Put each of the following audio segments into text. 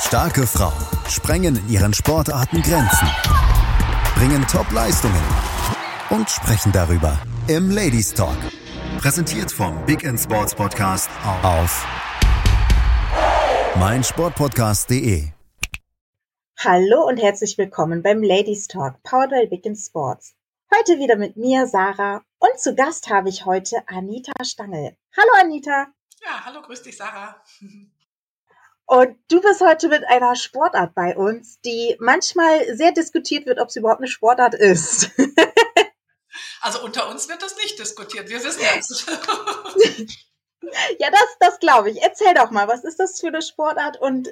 Starke Frauen sprengen in ihren Sportarten Grenzen, bringen Top-Leistungen und sprechen darüber im Ladies Talk. Präsentiert vom Big End Sports Podcast auf meinsportpodcast.de. Hallo und herzlich willkommen beim Ladies Talk, powered by Big End Sports. Heute wieder mit mir, Sarah, und zu Gast habe ich heute Anita Stangl. Hallo Anita. Ja, hallo, grüß dich, Sarah. Und du bist heute mit einer Sportart bei uns, die manchmal sehr diskutiert wird, ob es überhaupt eine Sportart ist. Also unter uns wird das nicht diskutiert. Wir wissen es. ja, das, das glaube ich. Erzähl doch mal, was ist das für eine Sportart? Und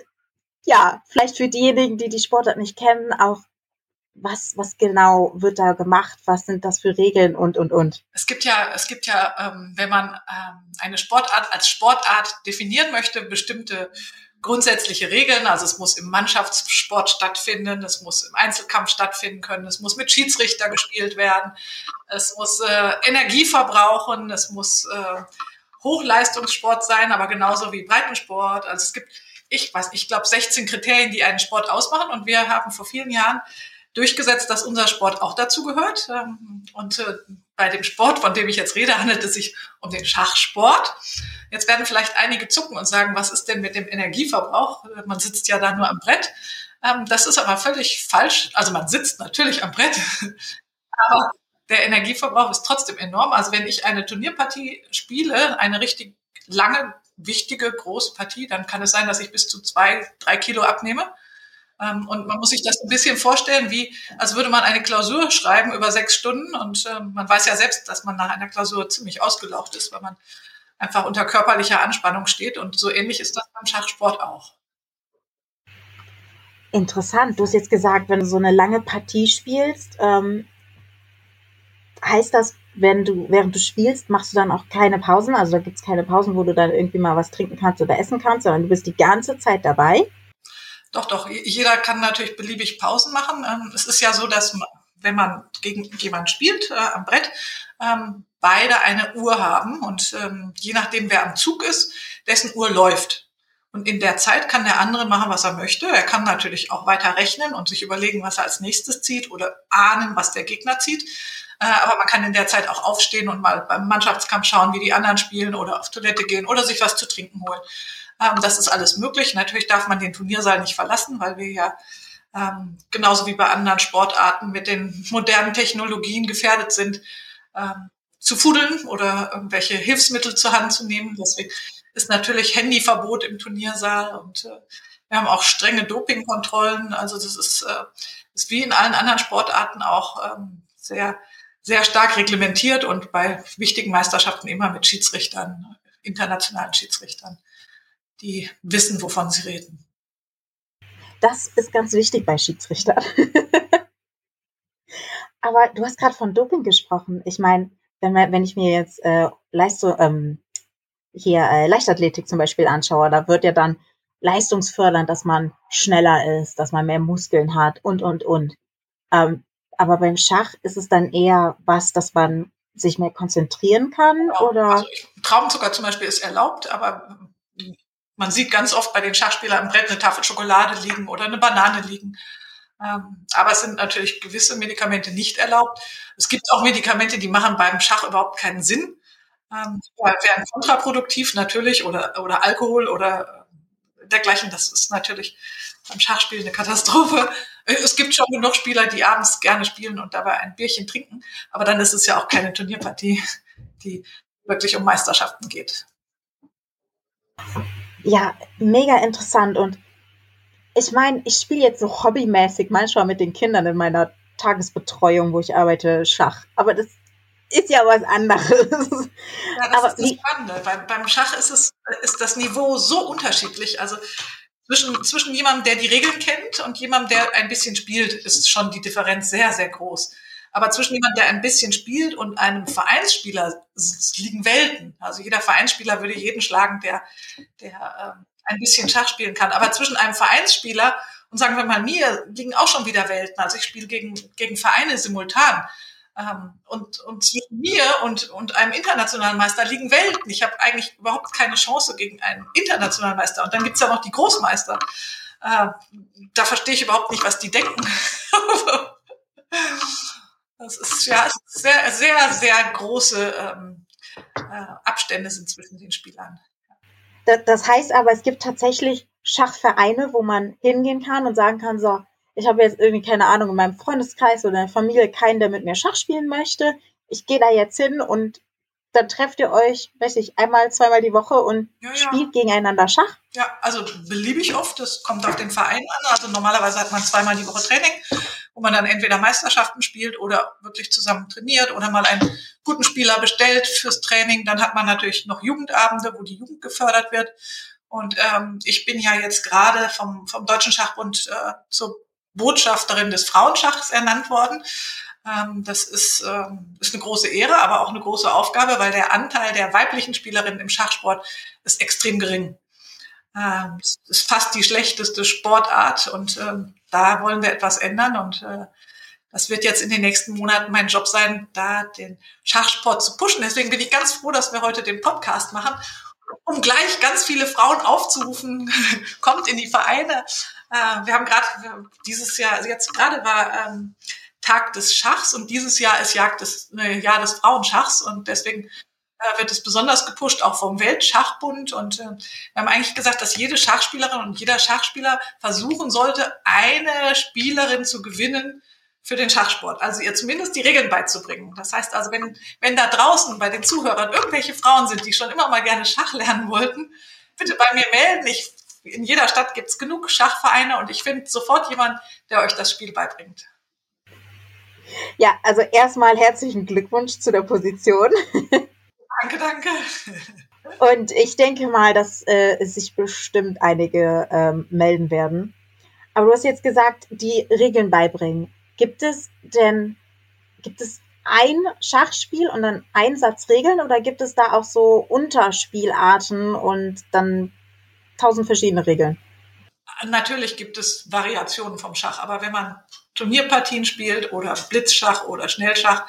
ja, vielleicht für diejenigen, die die Sportart nicht kennen, auch was, was genau wird da gemacht? Was sind das für Regeln und, und, und? Es gibt ja, es gibt ja, ähm, wenn man ähm, eine Sportart als Sportart definieren möchte, bestimmte grundsätzliche Regeln. Also es muss im Mannschaftssport stattfinden, es muss im Einzelkampf stattfinden können, es muss mit Schiedsrichter gespielt werden, es muss äh, Energie verbrauchen, es muss äh, Hochleistungssport sein, aber genauso wie Breitensport. Also es gibt, ich weiß, ich glaube 16 Kriterien, die einen Sport ausmachen. Und wir haben vor vielen Jahren durchgesetzt, dass unser Sport auch dazu gehört. Ähm, und äh, bei dem Sport, von dem ich jetzt rede, handelt es sich um den Schachsport. Jetzt werden vielleicht einige zucken und sagen, was ist denn mit dem Energieverbrauch? Man sitzt ja da nur am Brett. Ähm, das ist aber völlig falsch. Also man sitzt natürlich am Brett, aber der Energieverbrauch ist trotzdem enorm. Also wenn ich eine Turnierpartie spiele, eine richtig lange, wichtige, große Partie, dann kann es sein, dass ich bis zu zwei, drei Kilo abnehme. Ähm, und man muss sich das ein bisschen vorstellen, wie, als würde man eine Klausur schreiben über sechs Stunden. Und ähm, man weiß ja selbst, dass man nach einer Klausur ziemlich ausgelaucht ist, weil man einfach unter körperlicher Anspannung steht. Und so ähnlich ist das beim Schachsport auch. Interessant. Du hast jetzt gesagt, wenn du so eine lange Partie spielst, ähm, heißt das, wenn du, während du spielst, machst du dann auch keine Pausen? Also da gibt es keine Pausen, wo du dann irgendwie mal was trinken kannst oder essen kannst, sondern du bist die ganze Zeit dabei? Doch, doch. Jeder kann natürlich beliebig Pausen machen. Ähm, es ist ja so, dass wenn man gegen jemanden spielt äh, am Brett, ähm, beide eine Uhr haben und ähm, je nachdem, wer am Zug ist, dessen Uhr läuft. Und in der Zeit kann der andere machen, was er möchte. Er kann natürlich auch weiter rechnen und sich überlegen, was er als nächstes zieht oder ahnen, was der Gegner zieht. Äh, aber man kann in der Zeit auch aufstehen und mal beim Mannschaftskampf schauen, wie die anderen spielen oder auf Toilette gehen oder sich was zu trinken holen. Ähm, das ist alles möglich. Natürlich darf man den Turniersaal nicht verlassen, weil wir ja ähm, genauso wie bei anderen Sportarten mit den modernen Technologien gefährdet sind, ähm, zu fudeln oder irgendwelche Hilfsmittel zur Hand zu nehmen. Deswegen ist natürlich Handyverbot im Turniersaal und äh, wir haben auch strenge Dopingkontrollen. Also das ist, äh, ist wie in allen anderen Sportarten auch ähm, sehr, sehr stark reglementiert und bei wichtigen Meisterschaften immer mit Schiedsrichtern, internationalen Schiedsrichtern die wissen, wovon sie reden. Das ist ganz wichtig bei Schiedsrichtern. Aber du hast gerade von Doping gesprochen. Ich meine, wenn, wenn ich mir jetzt äh, Leistung, ähm, hier äh, Leichtathletik zum Beispiel anschaue, da wird ja dann leistungsfördernd, dass man schneller ist, dass man mehr Muskeln hat und, und, und. Ähm, aber beim Schach ist es dann eher was, dass man sich mehr konzentrieren kann, genau. oder? Also Traubenzucker zum Beispiel ist erlaubt, aber man sieht ganz oft bei den Schachspielern am Brett eine Tafel Schokolade liegen oder eine Banane liegen. Ähm, aber es sind natürlich gewisse Medikamente nicht erlaubt. Es gibt auch Medikamente, die machen beim Schach überhaupt keinen Sinn. Ähm, wären kontraproduktiv natürlich oder, oder Alkohol oder dergleichen. Das ist natürlich beim Schachspiel eine Katastrophe. Es gibt schon genug Spieler, die abends gerne spielen und dabei ein Bierchen trinken. Aber dann ist es ja auch keine Turnierpartie, die wirklich um Meisterschaften geht ja, mega interessant. Und ich meine, ich spiele jetzt so hobbymäßig manchmal mit den Kindern in meiner Tagesbetreuung, wo ich arbeite, Schach. Aber das ist ja was anderes. Ja, das Aber ist das Spannende. Beim, beim Schach ist es, ist das Niveau so unterschiedlich. Also zwischen, zwischen jemandem, der die Regeln kennt und jemandem, der ein bisschen spielt, ist schon die Differenz sehr, sehr groß. Aber zwischen jemandem, der ein bisschen spielt und einem Vereinsspieler liegen Welten. Also jeder Vereinsspieler würde jeden schlagen, der, der ähm, ein bisschen Schach spielen kann. Aber zwischen einem Vereinsspieler und sagen wir mal mir liegen auch schon wieder Welten. Also ich spiele gegen, gegen Vereine simultan. Ähm, und, und zwischen mir und, und einem internationalen Meister liegen Welten. Ich habe eigentlich überhaupt keine Chance gegen einen internationalen Meister. Und dann gibt's ja noch die Großmeister. Äh, da verstehe ich überhaupt nicht, was die denken. das ist ja sehr, sehr, sehr große ähm, äh, Abstände sind zwischen den Spielern. Das heißt aber, es gibt tatsächlich Schachvereine, wo man hingehen kann und sagen kann, so, ich habe jetzt irgendwie keine Ahnung in meinem Freundeskreis oder in der Familie keinen, der mit mir Schach spielen möchte. Ich gehe da jetzt hin und dann trefft ihr euch, weiß ich, einmal, zweimal die Woche und ja, ja. spielt gegeneinander Schach? Ja, also beliebig oft. Das kommt auf den Verein an. Also normalerweise hat man zweimal die Woche Training, wo man dann entweder Meisterschaften spielt oder wirklich zusammen trainiert oder mal einen guten Spieler bestellt fürs Training. Dann hat man natürlich noch Jugendabende, wo die Jugend gefördert wird. Und ähm, ich bin ja jetzt gerade vom, vom Deutschen Schachbund äh, zur Botschafterin des Frauenschachs ernannt worden. Ähm, das ist, ähm, ist eine große Ehre, aber auch eine große Aufgabe, weil der Anteil der weiblichen Spielerinnen im Schachsport ist extrem gering. Ähm, es ist fast die schlechteste Sportart und da wollen wir etwas ändern und äh, das wird jetzt in den nächsten Monaten mein Job sein, da den Schachsport zu pushen. Deswegen bin ich ganz froh, dass wir heute den Podcast machen, um gleich ganz viele Frauen aufzurufen, kommt in die Vereine. Äh, wir haben gerade dieses Jahr, also jetzt gerade war Tag des Schachs und dieses Jahr ist Jagd des, äh, Jahr des Frauenschachs und deswegen äh, wird es besonders gepusht, auch vom Weltschachbund. Und äh, wir haben eigentlich gesagt, dass jede Schachspielerin und jeder Schachspieler versuchen sollte, eine Spielerin zu gewinnen für den Schachsport. Also ihr zumindest die Regeln beizubringen. Das heißt also, wenn, wenn da draußen bei den Zuhörern irgendwelche Frauen sind, die schon immer mal gerne Schach lernen wollten, bitte bei mir melden. Ich, in jeder Stadt gibt es genug Schachvereine und ich finde sofort jemand, der euch das Spiel beibringt. Ja, also erstmal herzlichen Glückwunsch zu der Position. Danke, danke. Und ich denke mal, dass äh, sich bestimmt einige ähm, melden werden. Aber du hast jetzt gesagt, die Regeln beibringen. Gibt es denn, gibt es ein Schachspiel und dann ein Satz Regeln oder gibt es da auch so Unterspielarten und dann tausend verschiedene Regeln? Natürlich gibt es Variationen vom Schach, aber wenn man Turnierpartien spielt oder Blitzschach oder Schnellschach,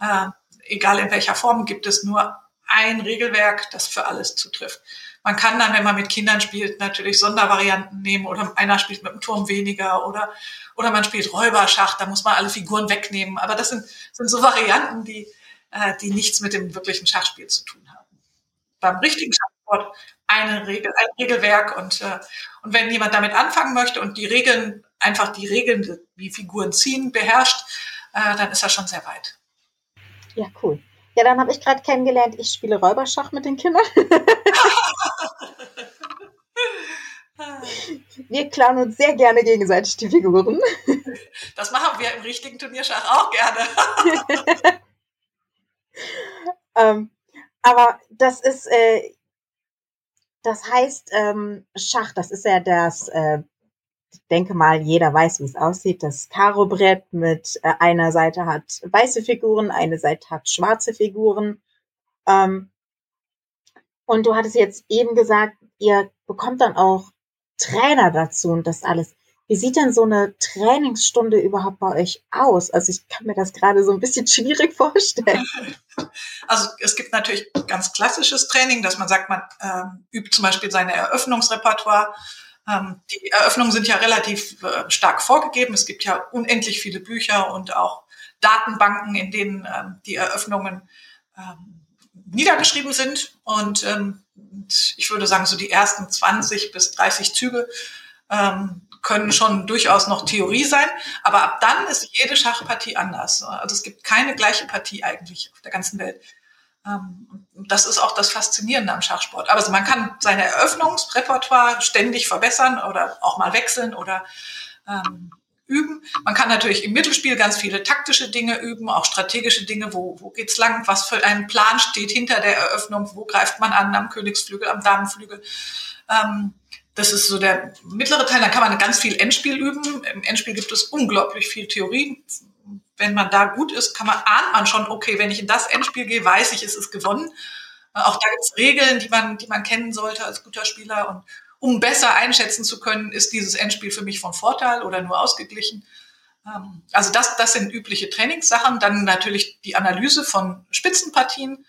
äh, egal in welcher Form, gibt es nur ein Regelwerk, das für alles zutrifft. Man kann dann, wenn man mit Kindern spielt, natürlich Sondervarianten nehmen oder einer spielt mit einem Turm weniger oder, oder man spielt Räuberschach, da muss man alle Figuren wegnehmen. Aber das sind, sind so Varianten, die, äh, die nichts mit dem wirklichen Schachspiel zu tun haben. Beim richtigen Schachsport eine Regel, ein Regelwerk und, äh, und wenn jemand damit anfangen möchte und die Regeln, einfach die Regeln, wie Figuren ziehen, beherrscht, äh, dann ist er schon sehr weit. Ja, cool. Ja, dann habe ich gerade kennengelernt, ich spiele Räuberschach mit den Kindern. wir klauen uns sehr gerne gegenseitig die Figuren. Das machen wir im richtigen Turnierschach auch gerne. ähm, aber das ist, äh, das heißt, ähm, Schach, das ist ja das, äh, ich denke mal, jeder weiß, wie es aussieht. Das Karo-Brett mit äh, einer Seite hat weiße Figuren, eine Seite hat schwarze Figuren. Ähm, und du hattest jetzt eben gesagt, ihr bekommt dann auch Trainer dazu und das alles. Wie sieht denn so eine Trainingsstunde überhaupt bei euch aus? Also ich kann mir das gerade so ein bisschen schwierig vorstellen. Also es gibt natürlich ganz klassisches Training, dass man sagt, man ähm, übt zum Beispiel seine Eröffnungsrepertoire. Ähm, die Eröffnungen sind ja relativ äh, stark vorgegeben. Es gibt ja unendlich viele Bücher und auch Datenbanken, in denen ähm, die Eröffnungen ähm, niedergeschrieben sind. Und ähm, ich würde sagen, so die ersten 20 bis 30 Züge ähm, können schon durchaus noch Theorie sein, aber ab dann ist jede Schachpartie anders. Also es gibt keine gleiche Partie eigentlich auf der ganzen Welt. Ähm, das ist auch das Faszinierende am Schachsport. Also man kann seine Eröffnungsrepertoire ständig verbessern oder auch mal wechseln oder ähm, üben. Man kann natürlich im Mittelspiel ganz viele taktische Dinge üben, auch strategische Dinge, wo, wo geht's lang, was für ein Plan steht hinter der Eröffnung, wo greift man an am Königsflügel, am Damenflügel. Ähm, das ist so der mittlere Teil. Da kann man ganz viel Endspiel üben. Im Endspiel gibt es unglaublich viel Theorie. Wenn man da gut ist, kann man, ahnt man schon, okay, wenn ich in das Endspiel gehe, weiß ich, es ist gewonnen. Auch da gibt es Regeln, die man, die man kennen sollte als guter Spieler. Und um besser einschätzen zu können, ist dieses Endspiel für mich von Vorteil oder nur ausgeglichen. Ähm, also das, das sind übliche Trainingssachen. Dann natürlich die Analyse von Spitzenpartien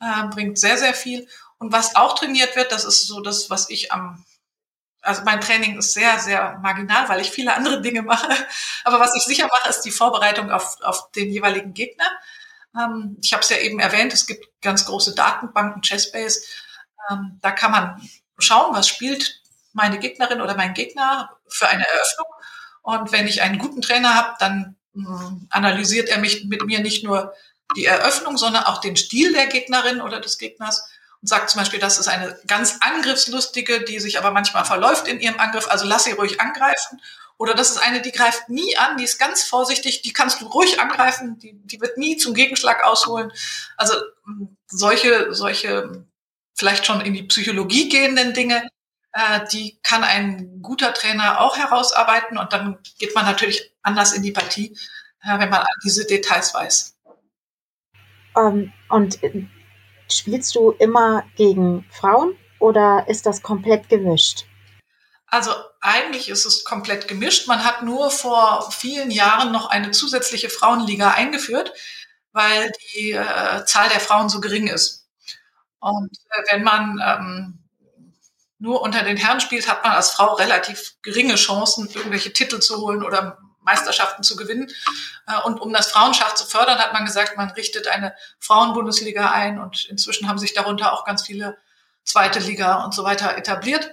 äh, bringt sehr, sehr viel. Und was auch trainiert wird, das ist so das, was ich am also mein Training ist sehr, sehr marginal, weil ich viele andere Dinge mache. Aber was ich sicher mache, ist die Vorbereitung auf, auf den jeweiligen Gegner. Ähm, ich habe es ja eben erwähnt, es gibt ganz große Datenbanken, Chessbase. Ähm, da kann man schauen, was spielt meine Gegnerin oder mein Gegner für eine Eröffnung. Und wenn ich einen guten Trainer habe, dann mh, analysiert er mich mit mir nicht nur die Eröffnung, sondern auch den Stil der Gegnerin oder des Gegners und sagt zum Beispiel, das ist eine ganz angriffslustige, die sich aber manchmal verläuft in ihrem Angriff, also lass sie ruhig angreifen. Oder das ist eine, die greift nie an, die ist ganz vorsichtig, die kannst du ruhig angreifen, die, die wird nie zum Gegenschlag ausholen. Also hm, solche, solche vielleicht schon in die Psychologie gehenden Dinge, äh, die kann ein guter Trainer auch herausarbeiten und dann geht man natürlich anders in die Partie, äh, wenn man diese Details weiß. Um, ähm, und Spielst du immer gegen Frauen oder ist das komplett gemischt? Also eigentlich ist es komplett gemischt. Man hat nur vor vielen Jahren noch eine zusätzliche Frauenliga eingeführt, weil die äh, Zahl der Frauen so gering ist. Und äh, wenn man ähm, nur unter den Herren spielt, hat man als Frau relativ geringe Chancen, irgendwelche Titel zu holen oder Meisterschaften zu gewinnen. Äh, und um das Frauenschach zu fördern, hat man gesagt, man richtet eine Frauenbundesliga ein und inzwischen haben sich darunter auch ganz viele zweite Liga und so weiter etabliert.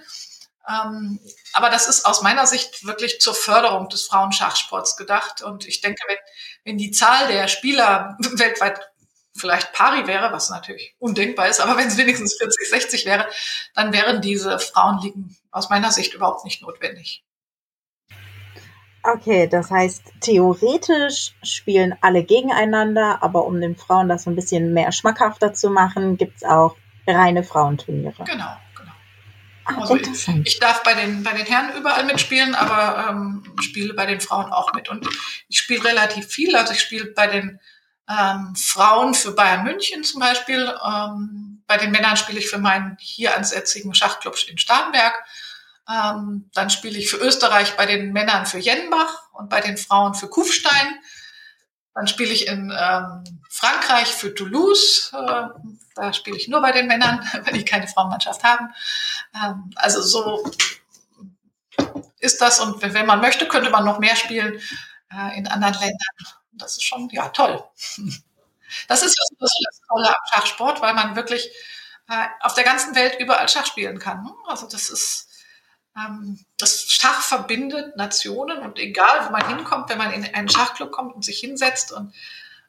Ähm, aber das ist aus meiner Sicht wirklich zur Förderung des Frauenschachsports gedacht. Und ich denke, wenn, wenn die Zahl der Spieler weltweit vielleicht pari wäre, was natürlich undenkbar ist, aber wenn es wenigstens 40, 60 wäre, dann wären diese Frauenligen aus meiner Sicht überhaupt nicht notwendig. Okay, das heißt, theoretisch spielen alle gegeneinander, aber um den Frauen das so ein bisschen mehr schmackhafter zu machen, gibt es auch reine Frauenturniere. Genau, genau. Ah, also ich, ich, darf bei den, bei den Herren überall mitspielen, aber ähm, spiele bei den Frauen auch mit. Und ich spiele relativ viel. Also ich spiele bei den ähm, Frauen für Bayern München zum Beispiel. Ähm, bei den Männern spiele ich für meinen hier ansässigen Schachclub in Starnberg. Ähm, dann spiele ich für Österreich bei den Männern für Jenbach und bei den Frauen für Kufstein. Dann spiele ich in ähm, Frankreich für Toulouse. Äh, da spiele ich nur bei den Männern, wenn die keine Frauenmannschaft haben. Ähm, also so ist das. Und wenn man möchte, könnte man noch mehr spielen äh, in anderen Ländern. Das ist schon, ja, toll. Das ist das, das Tolle am Schachsport, weil man wirklich äh, auf der ganzen Welt überall Schach spielen kann. Also das ist das Schach verbindet Nationen und egal, wo man hinkommt, wenn man in einen Schachclub kommt und sich hinsetzt und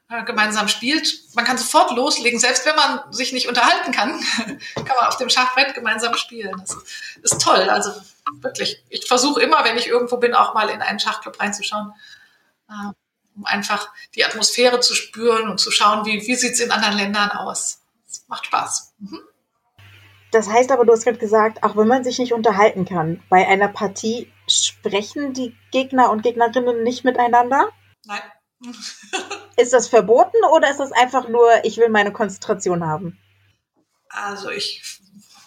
äh, gemeinsam spielt, man kann sofort loslegen. Selbst wenn man sich nicht unterhalten kann, kann man auf dem Schachbrett gemeinsam spielen. Das ist toll. Also wirklich, ich versuche immer, wenn ich irgendwo bin, auch mal in einen Schachclub reinzuschauen, äh, um einfach die Atmosphäre zu spüren und zu schauen, wie, wie sieht es in anderen Ländern aus. Es macht Spaß. Mhm. Das heißt aber, du hast gerade gesagt, auch wenn man sich nicht unterhalten kann, bei einer Partie sprechen die Gegner und Gegnerinnen nicht miteinander? Nein. ist das verboten oder ist das einfach nur, ich will meine Konzentration haben? Also ich,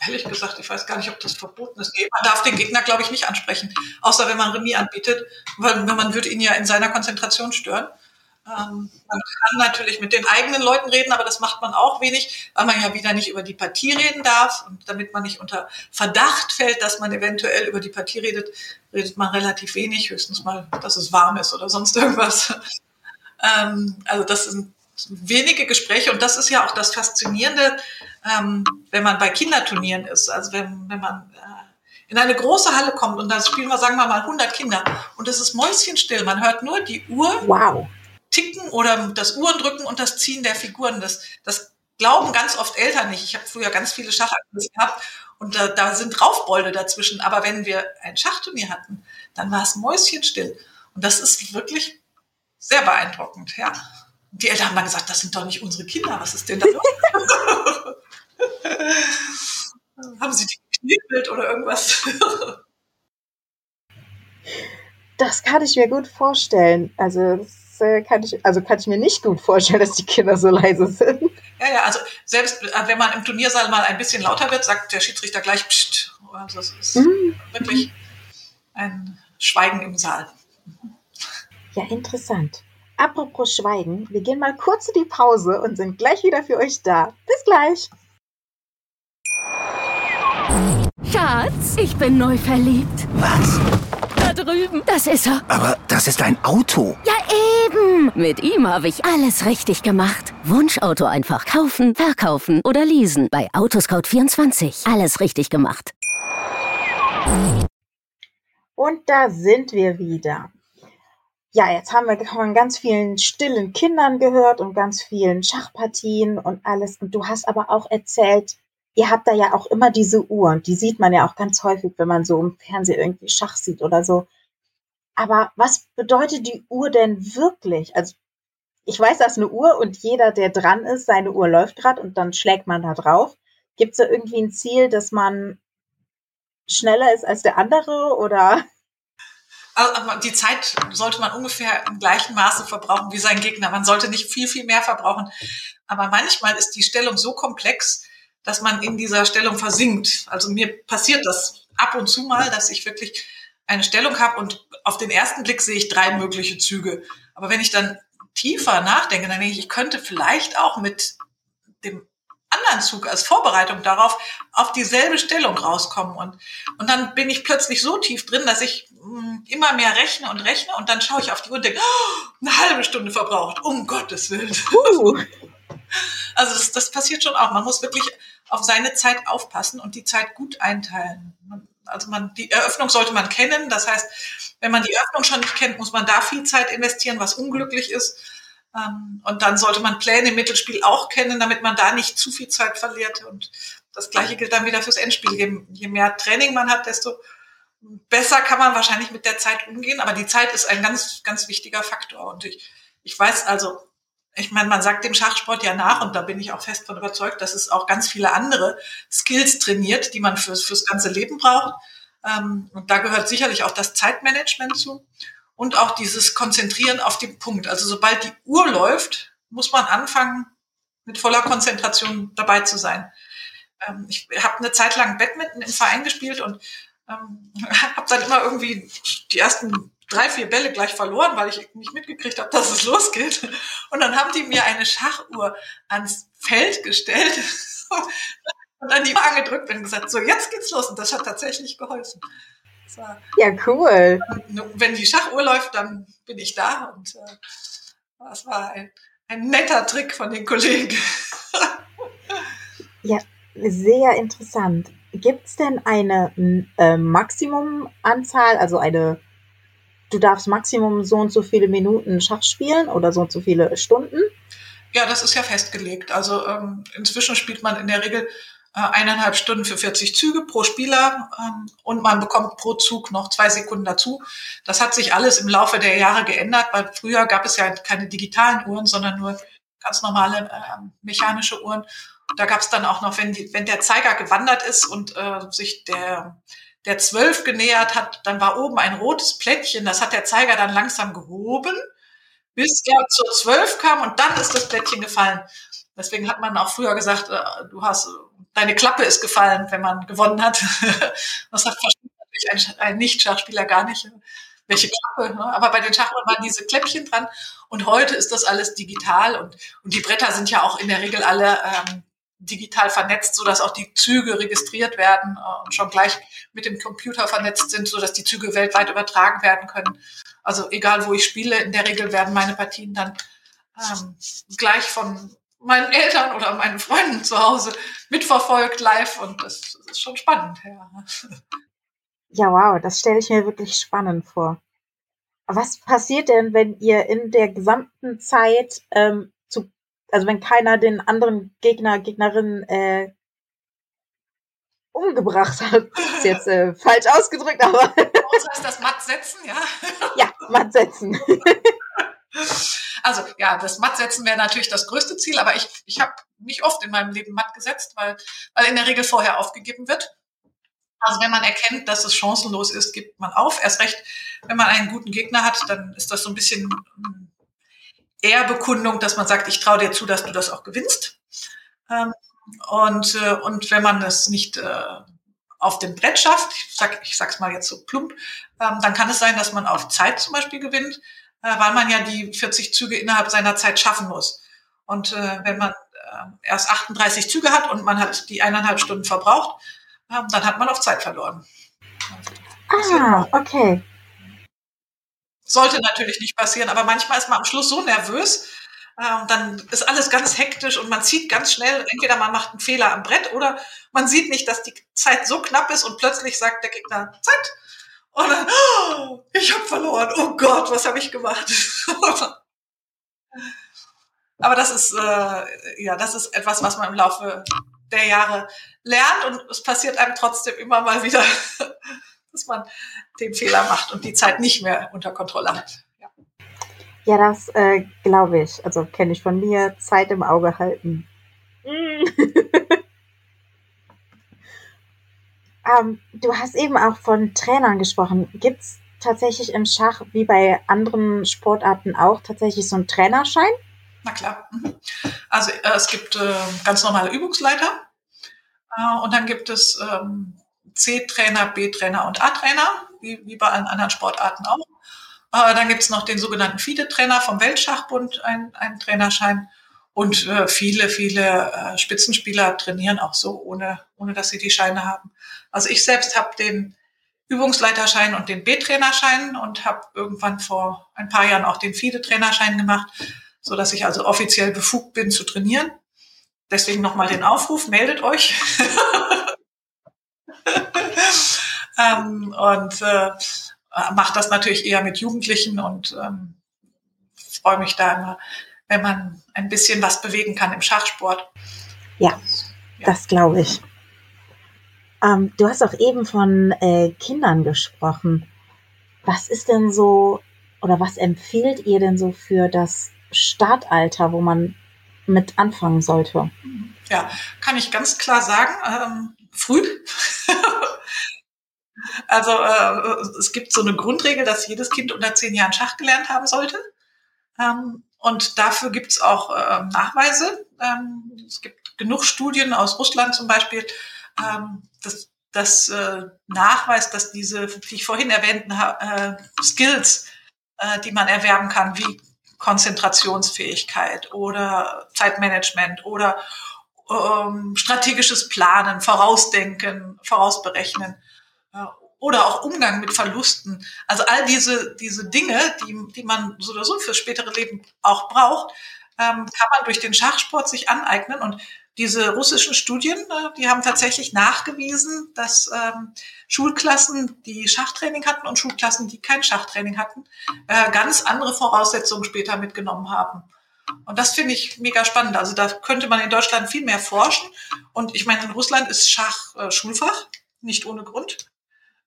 ehrlich gesagt, ich weiß gar nicht, ob das verboten ist. man darf den Gegner, glaube ich, nicht ansprechen, außer wenn man Remis anbietet, weil man würde ihn ja in seiner Konzentration stören. Ähm, man kann natürlich mit den eigenen Leuten reden, aber das macht man auch wenig, weil man ja wieder nicht über die Partie reden darf. Und damit man nicht unter Verdacht fällt, dass man eventuell über die Partie redet, redet man relativ wenig, höchstens mal, dass es warm ist oder sonst irgendwas. Ähm, also das sind wenige Gespräche und das ist ja auch das Faszinierende, ähm, wenn man bei Kinderturnieren ist. Also wenn, wenn man äh, in eine große Halle kommt und da spielen wir, sagen wir mal, 100 Kinder und es ist mäuschenstill. Man hört nur die Uhr. Wow Ticken oder das Uhrendrücken und das Ziehen der Figuren. Das, das glauben ganz oft Eltern nicht. Ich habe früher ganz viele Schachakten gehabt und da, da sind Raufbolde dazwischen. Aber wenn wir ein Schachturnier hatten, dann war es mäuschenstill. Und das ist wirklich sehr beeindruckend, ja. Die Eltern haben dann gesagt, das sind doch nicht unsere Kinder, was ist denn da los? haben sie die geknebelt oder irgendwas? das kann ich mir gut vorstellen. Also äh, kann ich, also kann ich mir nicht gut vorstellen, dass die Kinder so leise sind. Ja, ja, also selbst äh, wenn man im Turniersaal mal ein bisschen lauter wird, sagt der Schiedsrichter gleich Psst. Also es ist mhm. wirklich ein Schweigen im Saal. Ja, interessant. Apropos Schweigen, wir gehen mal kurz in die Pause und sind gleich wieder für euch da. Bis gleich. Schatz, ich bin neu verliebt. Was? Drüben. Das ist er. Aber das ist ein Auto. Ja, eben. Mit ihm habe ich alles richtig gemacht. Wunschauto einfach kaufen, verkaufen oder leasen. Bei Autoscout24. Alles richtig gemacht. Und da sind wir wieder. Ja, jetzt haben wir von ganz vielen stillen Kindern gehört und ganz vielen Schachpartien und alles. Und du hast aber auch erzählt, ihr habt da ja auch immer diese Uhr und die sieht man ja auch ganz häufig, wenn man so im Fernsehen irgendwie Schach sieht oder so. Aber was bedeutet die Uhr denn wirklich? Also ich weiß, das ist eine Uhr und jeder, der dran ist, seine Uhr läuft gerade und dann schlägt man da drauf. Gibt es da irgendwie ein Ziel, dass man schneller ist als der andere oder? Also die Zeit sollte man ungefähr im gleichen Maße verbrauchen wie sein Gegner. Man sollte nicht viel, viel mehr verbrauchen. Aber manchmal ist die Stellung so komplex, dass man in dieser Stellung versinkt. Also mir passiert das ab und zu mal, dass ich wirklich eine Stellung habe und auf den ersten Blick sehe ich drei mögliche Züge. Aber wenn ich dann tiefer nachdenke, dann denke ich, ich könnte vielleicht auch mit dem anderen Zug als Vorbereitung darauf auf dieselbe Stellung rauskommen. Und, und dann bin ich plötzlich so tief drin, dass ich mh, hm, immer mehr rechne und rechne und dann schaue ich auf die Uhr und denke, oh, eine halbe Stunde verbraucht, um Gottes Willen. Uh. Also das, das passiert schon auch. Man muss wirklich auf seine Zeit aufpassen und die Zeit gut einteilen. Also man, die Eröffnung sollte man kennen. Das heißt, wenn man die Eröffnung schon nicht kennt, muss man da viel Zeit investieren, was unglücklich ist. Ähm, und dann sollte man Pläne im Mittelspiel auch kennen, damit man da nicht zu viel Zeit verliert. Und das Gleiche gilt dann wieder fürs Endspiel. Je, mehr Training man hat, desto besser kann man wahrscheinlich mit der Zeit umgehen. Aber die Zeit ist ein ganz, ganz wichtiger Faktor. Und ich, ich weiß also, ich meine, man sagt dem Schachsport ja nach, und da bin ich auch fest von überzeugt, dass es auch ganz viele andere Skills trainiert, die man fürs, fürs ganze Leben braucht. Ähm, und da gehört sicherlich auch das Zeitmanagement zu und auch dieses Konzentrieren auf den Punkt. Also sobald die Uhr läuft, muss man anfangen, mit voller Konzentration dabei zu sein. Ähm, ich habe eine Zeit lang Badminton im Verein gespielt und ähm, habe dann immer irgendwie die ersten drei, vier Bälle gleich verloren, weil ich nicht mitgekriegt habe, dass es losgeht. Und dann haben die mir eine Schachuhr ans Feld gestellt und dann die Uhr angedrückt und gesagt, so jetzt geht's los. Und das hat tatsächlich geholfen. War, ja, cool. Wenn die Schachuhr läuft, dann bin ich da. Und äh, das war ein, ein netter Trick von den Kollegen. ja, sehr interessant. Gibt es denn eine äh, Maximumanzahl, also eine, du darfst Maximum so und so viele Minuten Schach spielen oder so und so viele Stunden? Ja, das ist ja festgelegt. Also ähm, inzwischen spielt man in der Regel äh, eineinhalb Stunden für 40 Züge pro Spieler ähm, und man bekommt pro Zug noch zwei Sekunden dazu. Das hat sich alles im Laufe der Jahre geändert, weil früher gab es ja keine digitalen Uhren, sondern nur ganz normale äh, mechanische Uhren. Da gab es dann auch noch, wenn, die, wenn der Zeiger gewandert ist und äh, sich der der zwölf genähert hat, dann war oben ein rotes Plättchen, das hat der Zeiger dann langsam gehoben, bis er zur zwölf kam und dann ist das Plättchen gefallen. Deswegen hat man auch früher gesagt, äh, du hast deine Klappe ist gefallen, wenn man gewonnen hat. das hat natürlich ein, ein Nicht-Schachspieler gar nicht. Welche Klappe? Ne? Aber bei den Schachbrettern waren diese Kläppchen dran. Und heute ist das alles digital und, und die Bretter sind ja auch in der Regel alle ähm, digital vernetzt, so dass auch die Züge registriert werden äh, und schon gleich mit dem Computer vernetzt sind, so dass die Züge weltweit übertragen werden können. Also egal, wo ich spiele, in der Regel werden meine Partien dann ähm, gleich von meinen Eltern oder meinen Freunden zu Hause mitverfolgt live und das, das ist schon spannend. Ja. ja, wow, das stelle ich mir wirklich spannend vor. Was passiert denn, wenn ihr in der gesamten Zeit ähm, also wenn keiner den anderen Gegner, Gegnerin äh, umgebracht hat? Ist jetzt äh, falsch ausgedrückt, aber. Was heißt das Matt setzen, ja? ja, Matt setzen. Also ja, das Mattsetzen wäre natürlich das größte Ziel, aber ich, ich habe nicht oft in meinem Leben Matt gesetzt, weil, weil in der Regel vorher aufgegeben wird. Also wenn man erkennt, dass es chancenlos ist, gibt man auf. Erst recht, wenn man einen guten Gegner hat, dann ist das so ein bisschen hm, Ehrbekundung, dass man sagt, ich traue dir zu, dass du das auch gewinnst. Ähm, und, äh, und wenn man es nicht äh, auf dem Brett schafft, ich, sag, ich sag's mal jetzt so plump, ähm, dann kann es sein, dass man auf Zeit zum Beispiel gewinnt. Äh, weil man ja die 40 Züge innerhalb seiner Zeit schaffen muss. Und äh, wenn man äh, erst 38 Züge hat und man hat die eineinhalb Stunden verbraucht, ähm, dann hat man auf Zeit verloren. Ah, okay. Sollte natürlich nicht passieren, aber manchmal ist man am Schluss so nervös, äh, dann ist alles ganz hektisch und man zieht ganz schnell, entweder man macht einen Fehler am Brett oder man sieht nicht, dass die Zeit so knapp ist und plötzlich sagt der Gegner Zeit. Und dann, oh, ich habe verloren. Oh Gott, was habe ich gemacht? Aber das ist äh, ja, das ist etwas, was man im Laufe der Jahre lernt und es passiert einem trotzdem immer mal wieder, dass man den Fehler macht und die Zeit nicht mehr unter Kontrolle hat. Ja, ja das äh, glaube ich. Also kenne ich von mir. Zeit im Auge halten. Mm. ähm, du hast eben auch von Trainern gesprochen. Gibt es tatsächlich im Schach, wie bei anderen Sportarten auch, tatsächlich so einen Trainerschein? Na klar. Mhm. Also äh, es gibt äh, ganz normale Übungsleiter äh, und dann gibt es ähm, C-Trainer, B-Trainer und A-Trainer, wie, wie bei allen anderen Sportarten auch. Äh, dann gibt es noch den sogenannten FIDE-Trainer vom Weltschachbund, ein, einen Trainerschein. Und äh, viele, viele äh, Spitzenspieler trainieren auch so, ohne, ohne dass sie die Scheine haben. Also ich selbst habe den Übungsleiterschein und den B-Trainerschein und habe irgendwann vor ein paar Jahren auch den FIDE-Trainerschein gemacht so dass ich also offiziell befugt bin zu trainieren. Deswegen nochmal den Aufruf, meldet euch. ähm, und äh, mache das natürlich eher mit Jugendlichen und ähm, freue mich da immer, wenn man ein bisschen was bewegen kann im Schachsport. Ja, ja. das glaube ich. Ähm, du hast auch eben von äh, Kindern gesprochen. Was ist denn so oder was empfiehlt ihr denn so für das Startalter, wo man mit anfangen sollte? Ja, kann ich ganz klar sagen, ähm, früh. also äh, es gibt so eine Grundregel, dass jedes Kind unter zehn Jahren Schach gelernt haben sollte. Ähm, und dafür gibt es auch äh, Nachweise. Ähm, es gibt genug Studien aus Russland zum Beispiel, ähm, das, das äh, nachweist, dass diese, wie ich vorhin erwähnten, äh, Skills, äh, die man erwerben kann, wie Konzentrationsfähigkeit oder Zeitmanagement oder ähm, strategisches Planen, Vorausdenken, Vorausberechnen äh, oder auch Umgang mit Verlusten. Also all diese, diese Dinge, die, die man so oder so fürs spätere Leben auch braucht, ähm, kann man durch den Schachsport sich aneignen. Und diese russischen Studien, äh, die haben tatsächlich nachgewiesen, dass ähm, Schulklassen, die Schachtraining hatten und Schulklassen, die kein Schachtraining hatten, äh, ganz andere Voraussetzungen später mitgenommen haben. Und das finde ich mega spannend. Also da könnte man in Deutschland viel mehr forschen. Und ich meine, in Russland ist Schach äh, Schulfach, nicht ohne Grund.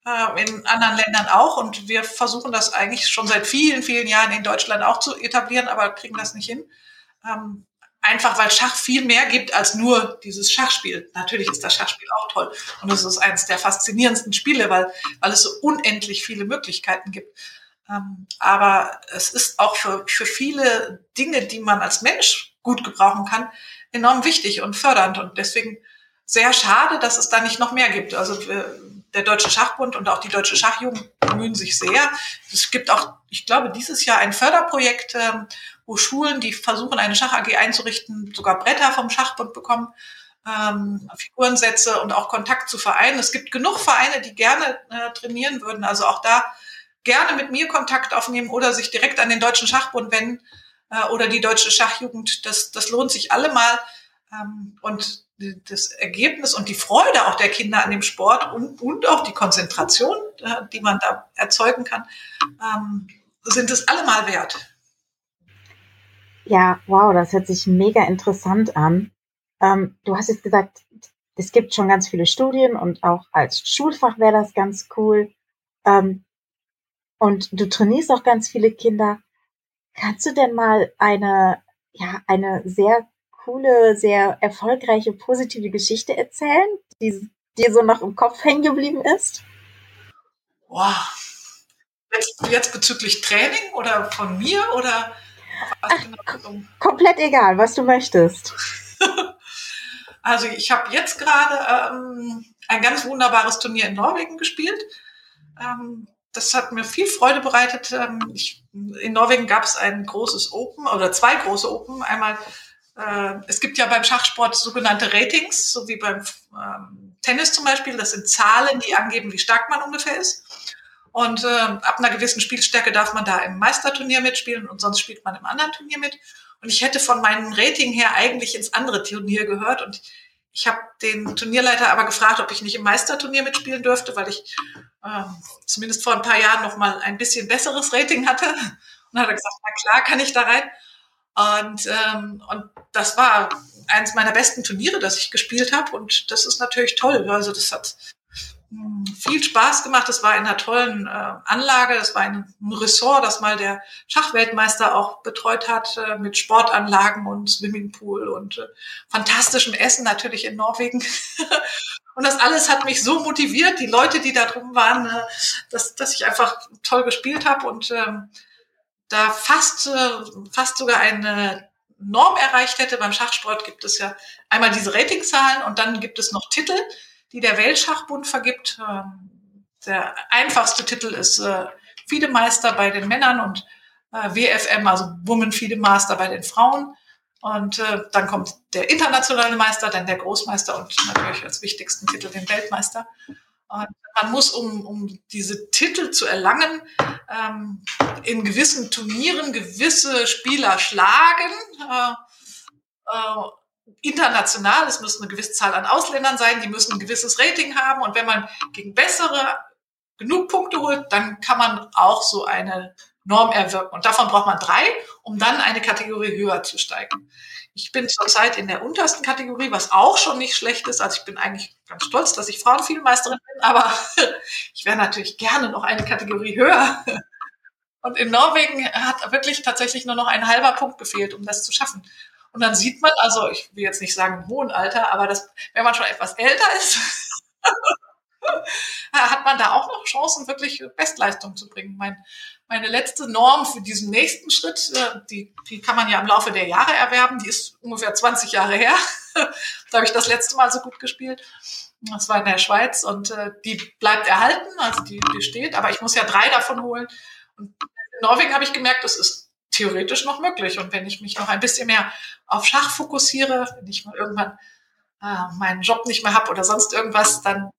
Äh, in anderen Ländern auch. Und wir versuchen das eigentlich schon seit vielen, vielen Jahren in Deutschland auch zu etablieren, aber kriegen das nicht hin. Ähm, einfach weil Schach viel mehr gibt als nur dieses Schachspiel. Natürlich ist das Schachspiel auch toll und es ist eines der faszinierendsten Spiele, weil, weil es so unendlich viele Möglichkeiten gibt. Ähm, aber es ist auch für, für viele Dinge, die man als Mensch gut gebrauchen kann, enorm wichtig und fördernd und deswegen sehr schade, dass es da nicht noch mehr gibt. Also äh, der Deutsche Schachbund und auch die Deutsche Schachjugend bemühen sich sehr. Es gibt auch, ich glaube, dieses Jahr ein Förderprojekt, ähm, wo Schulen, die versuchen, eine Schach AG einzurichten, sogar Bretter vom Schachbund bekommen, ähm, Figurensätze und auch Kontakt zu Vereinen. Es gibt genug Vereine, die gerne äh, trainieren würden. Also auch da gerne mit mir Kontakt aufnehmen oder sich direkt an den Deutschen Schachbund wenden äh, oder die Deutsche Schachjugend. Das, das lohnt sich allemal. Ähm, und das Ergebnis und die Freude auch der Kinder an dem Sport und, und auch die Konzentration, äh, die man da erzeugen kann, ähm, sind es allemal wert. Ja, wow, das hört sich mega interessant an. Ähm, du hast jetzt gesagt, es gibt schon ganz viele Studien und auch als Schulfach wäre das ganz cool. Ähm, und du trainierst auch ganz viele Kinder. Kannst du denn mal eine, ja, eine sehr coole, sehr erfolgreiche, positive Geschichte erzählen, die dir so noch im Kopf hängen geblieben ist? Wow. Jetzt, jetzt bezüglich Training oder von mir oder Ach, komplett egal, was du möchtest. also ich habe jetzt gerade ähm, ein ganz wunderbares Turnier in Norwegen gespielt. Ähm, das hat mir viel Freude bereitet. Ähm, ich, in Norwegen gab es ein großes Open oder zwei große Open. Einmal, äh, es gibt ja beim Schachsport sogenannte Ratings, so wie beim ähm, Tennis zum Beispiel, das sind Zahlen, die angeben, wie stark man ungefähr ist. Und äh, ab einer gewissen Spielstärke darf man da im Meisterturnier mitspielen und sonst spielt man im anderen Turnier mit. Und ich hätte von meinem Rating her eigentlich ins andere Turnier gehört. Und ich habe den Turnierleiter aber gefragt, ob ich nicht im Meisterturnier mitspielen dürfte, weil ich äh, zumindest vor ein paar Jahren noch mal ein bisschen besseres Rating hatte. Und hat er gesagt, na klar, kann ich da rein. Und, ähm, und das war eines meiner besten Turniere, das ich gespielt habe. Und das ist natürlich toll. Also das hat viel Spaß gemacht. Es war in einer tollen äh, Anlage. Es war ein, Ressort, das mal der Schachweltmeister auch betreut hat, äh, mit Sportanlagen und Swimmingpool und äh, fantastischem Essen natürlich in Norwegen. und das alles hat mich so motiviert, die Leute, die da drum waren, äh, dass, dass ich einfach toll gespielt habe und ähm, da fast, äh, fast sogar eine Norm erreicht hätte. Beim Schachsport gibt es ja einmal diese Ratingzahlen und dann gibt es noch Titel, die der Weltschachbund vergibt. Ähm, der einfachste Titel ist äh, FIDE-Meister bei den Männern und äh, WFM, also Woman FIDE-Master bei den Frauen. Und äh, dann kommt der internationale Meister, dann der Großmeister und natürlich als wichtigsten Titel den Weltmeister. Und man muss, um, um diese Titel zu erlangen, ähm, in gewissen Turnieren gewisse Spieler schlagen. Äh, äh, international, es müssen eine gewisse Zahl an Ausländern sein, die müssen ein gewisses Rating haben. Und wenn man gegen bessere genug Punkte holt, dann kann man auch so eine Norm erwirken. Und davon braucht man drei, um dann eine Kategorie höher zu steigen. Ich bin zurzeit in der untersten Kategorie, was auch schon nicht schlecht ist. Also ich bin eigentlich ganz stolz, dass ich Frauenvielmeisterin bin, aber ich wäre natürlich gerne noch eine Kategorie höher. Und in Norwegen hat wirklich tatsächlich nur noch ein halber Punkt gefehlt, um das zu schaffen. Und dann sieht man, also ich will jetzt nicht sagen im hohen Alter, aber das, wenn man schon etwas älter ist, hat man da auch noch Chancen, wirklich Bestleistung zu bringen. Mein meine letzte Norm für diesen nächsten Schritt, äh, die, die kann man ja im Laufe der Jahre erwerben, die ist ungefähr 20 Jahre her. da habe ich das letzte Mal so gut gespielt. Das war in der Schweiz und äh, die bleibt erhalten, also die, die steht, aber ich muss ja drei davon holen. Und in Norwegen habe ich gemerkt, das ist theoretisch noch möglich. Und wenn ich mich noch ein bisschen mehr auf Schach fokussiere, wenn ich mal irgendwann äh, meinen Job nicht mehr habe oder sonst irgendwas, dann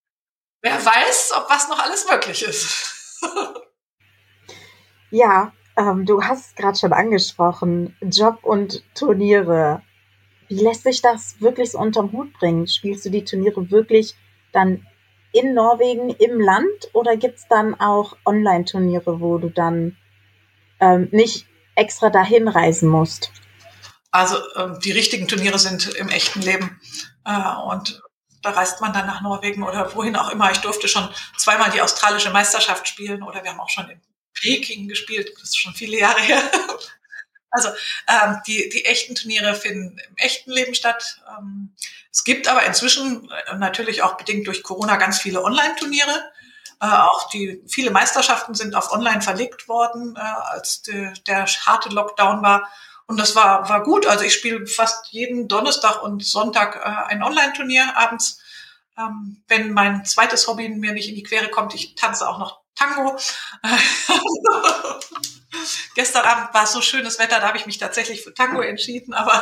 wer weiß, ob was noch alles möglich ist. Ja, ähm, du hast gerade schon angesprochen, Job und Turniere. Wie lässt sich das wirklich so unterm Hut bringen? Spielst du die Turniere wirklich dann in Norwegen im Land oder gibt es dann auch Online-Turniere, wo du dann ähm, nicht extra dahin reisen musst? Also ähm, die richtigen Turniere sind im echten Leben äh, und da reist man dann nach Norwegen oder wohin auch immer. Ich durfte schon zweimal die australische Meisterschaft spielen oder wir haben auch schon in Peking gespielt, das ist schon viele Jahre her. Also ähm, die, die echten Turniere finden im echten Leben statt. Ähm, es gibt aber inzwischen äh, natürlich auch bedingt durch Corona ganz viele Online-Turniere. Äh, auch die viele Meisterschaften sind auf Online verlegt worden, äh, als de, der harte Lockdown war. Und das war, war gut. Also ich spiele fast jeden Donnerstag und Sonntag äh, ein Online-Turnier abends. Ähm, wenn mein zweites Hobby mir nicht in die Quere kommt, ich tanze auch noch Tango. Gestern Abend war so schönes Wetter, da habe ich mich tatsächlich für Tango entschieden, aber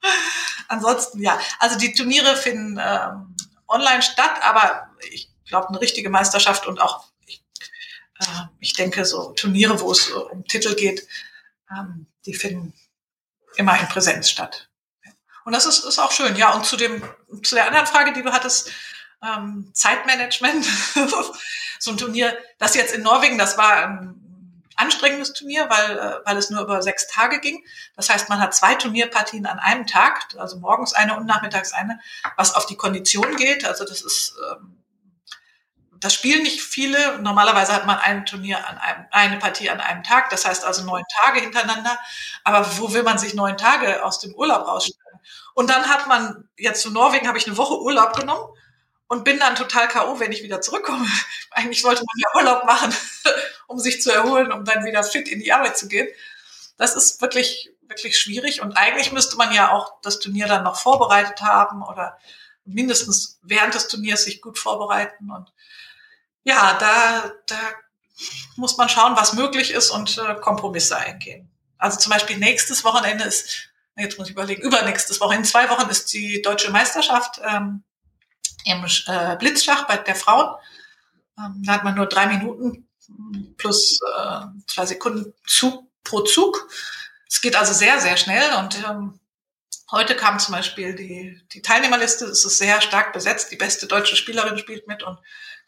ansonsten ja. Also die Turniere finden ähm, online statt, aber ich glaube, eine richtige Meisterschaft und auch, ich, äh, ich denke, so Turniere, wo es um Titel geht, ähm, die finden immer in Präsenz statt. Und das ist, ist auch schön. Ja, und zu dem, zu der anderen Frage, die du hattest, ähm, Zeitmanagement. so ein Turnier, das jetzt in Norwegen, das war ein anstrengendes Turnier, weil, äh, weil es nur über sechs Tage ging. Das heißt, man hat zwei Turnierpartien an einem Tag, also morgens eine und nachmittags eine, was auf die Kondition geht. Also das ist, ähm, das spielen nicht viele. Normalerweise hat man ein Turnier an einem, eine Partie an einem Tag. Das heißt also neun Tage hintereinander. Aber wo will man sich neun Tage aus dem Urlaub rausstellen? Und dann hat man, jetzt zu Norwegen habe ich eine Woche Urlaub genommen und bin dann total K.O., wenn ich wieder zurückkomme. Eigentlich sollte man ja Urlaub machen, um sich zu erholen, um dann wieder fit in die Arbeit zu gehen. Das ist wirklich, wirklich schwierig und eigentlich müsste man ja auch das Turnier dann noch vorbereitet haben oder mindestens während des Turniers sich gut vorbereiten und ja, da, da muss man schauen, was möglich ist und äh, Kompromisse eingehen. Also zum Beispiel nächstes Wochenende ist, jetzt muss ich überlegen, übernächstes Wochenende, in zwei Wochen ist die deutsche Meisterschaft ähm, im äh, Blitzschach bei der Frauen. Ähm, da hat man nur drei Minuten plus äh, zwei Sekunden Zug pro Zug. Es geht also sehr, sehr schnell und ähm, heute kam zum Beispiel die, die Teilnehmerliste, es ist sehr stark besetzt. Die beste deutsche Spielerin spielt mit und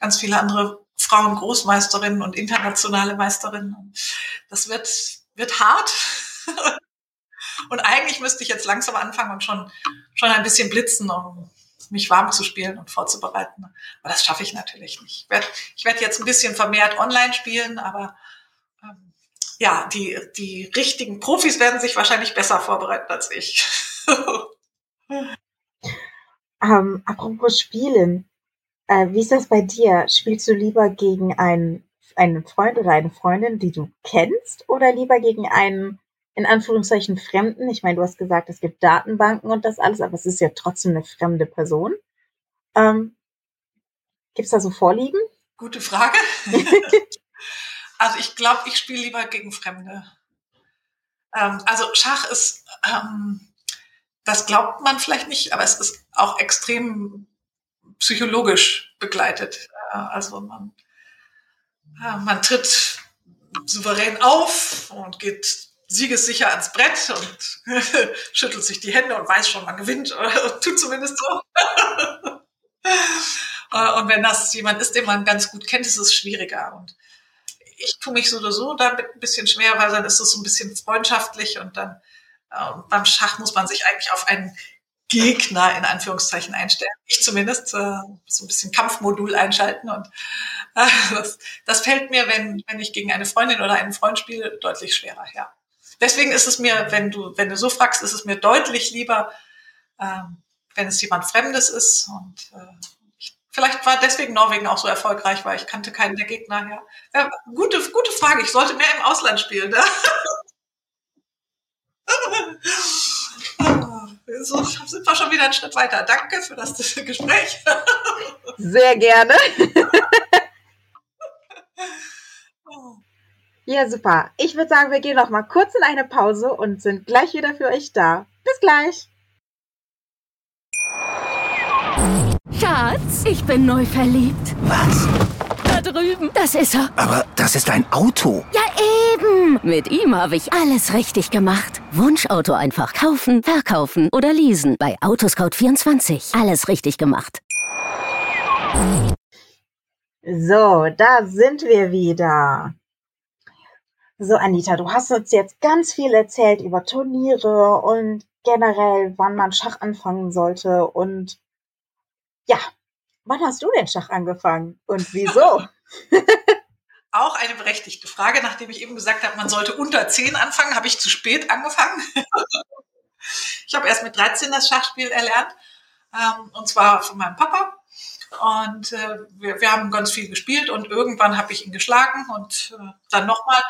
ganz viele andere Frauen Großmeisterinnen und internationale Meisterinnen. Das wird, wird hart. und eigentlich müsste ich jetzt langsam anfangen und schon, schon ein bisschen blitzen, um mich warm zu spielen und vorzubereiten. Aber das schaffe ich natürlich nicht. Ich werde, ich werde jetzt ein bisschen vermehrt online spielen, aber ähm, ja, die, die richtigen Profis werden sich wahrscheinlich besser vorbereiten als ich. ähm, apropos Spielen. Äh, wie ist das bei dir? Spielst du lieber gegen einen, einen Freund oder eine Freundin, die du kennst, oder lieber gegen einen, in Anführungszeichen, Fremden? Ich meine, du hast gesagt, es gibt Datenbanken und das alles, aber es ist ja trotzdem eine fremde Person. Ähm, Gibt es da so Vorlieben? Gute Frage. also ich glaube, ich spiele lieber gegen Fremde. Ähm, also Schach ist, ähm, das glaubt man vielleicht nicht, aber es ist auch extrem psychologisch begleitet. Also man, man tritt souverän auf und geht siegessicher ans Brett und schüttelt sich die Hände und weiß schon, man gewinnt oder tut zumindest so. und wenn das jemand ist, den man ganz gut kennt, ist es schwieriger. Und ich tue mich so oder so damit ein bisschen schwer, weil dann ist es so ein bisschen freundschaftlich und dann äh, beim Schach muss man sich eigentlich auf einen Gegner in Anführungszeichen einstellen. Ich zumindest äh, so ein bisschen Kampfmodul einschalten und äh, das, das fällt mir, wenn, wenn ich gegen eine Freundin oder einen Freund spiele, deutlich schwerer, ja. Deswegen ist es mir, wenn du, wenn du so fragst, ist es mir deutlich lieber, ähm, wenn es jemand Fremdes ist und äh, ich, vielleicht war deswegen Norwegen auch so erfolgreich, weil ich kannte keinen der Gegner. Ja. ja gute, gute Frage. Ich sollte mehr im Ausland spielen. Ne? So sind wir schon wieder einen Schritt weiter. Danke für das Gespräch. Sehr gerne. Ja, super. Ich würde sagen, wir gehen noch mal kurz in eine Pause und sind gleich wieder für euch da. Bis gleich. Schatz, ich bin neu verliebt. Was? Da drüben. Das ist er. Aber das ist ein Auto. Ja, eben. Mit ihm habe ich alles richtig gemacht. Wunschauto einfach kaufen, verkaufen oder leasen. Bei Autoscout24. Alles richtig gemacht. So, da sind wir wieder. So, Anita, du hast uns jetzt ganz viel erzählt über Turniere und generell, wann man Schach anfangen sollte. Und ja, wann hast du denn Schach angefangen und wieso? Auch eine berechtigte Frage, nachdem ich eben gesagt habe, man sollte unter 10 anfangen, habe ich zu spät angefangen. ich habe erst mit 13 das Schachspiel erlernt, ähm, und zwar von meinem Papa. Und äh, wir, wir haben ganz viel gespielt und irgendwann habe ich ihn geschlagen und äh, dann nochmal.